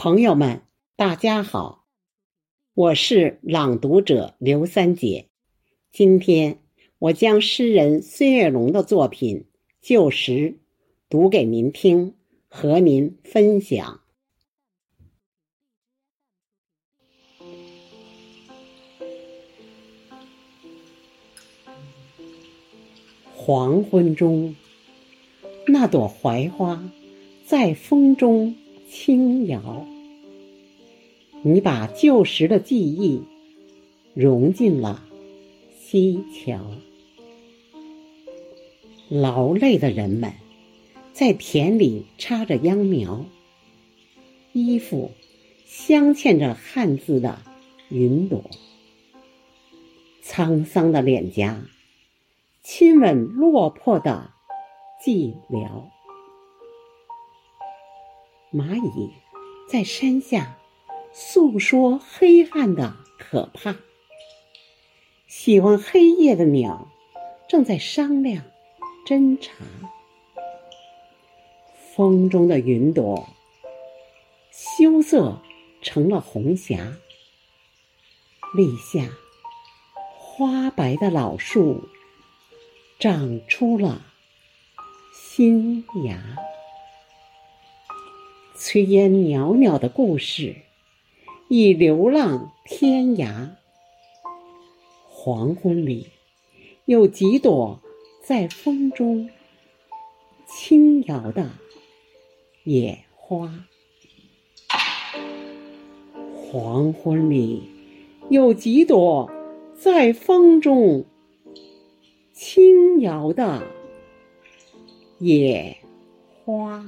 朋友们，大家好，我是朗读者刘三姐。今天我将诗人孙月龙的作品《旧时》读给您听，和您分享。黄昏中，那朵槐花在风中。轻摇，你把旧时的记忆融进了西桥。劳累的人们在田里插着秧苗，衣服镶嵌着汉字的云朵，沧桑的脸颊亲吻落魄的寂寥。蚂蚁在山下诉说黑暗的可怕，喜欢黑夜的鸟正在商量侦查。风中的云朵羞涩成了红霞，立夏花白的老树长出了新芽。炊烟袅袅的故事，已流浪天涯。黄昏里，有几朵在风中轻摇的野花。黄昏里，有几朵在风中轻摇的野花。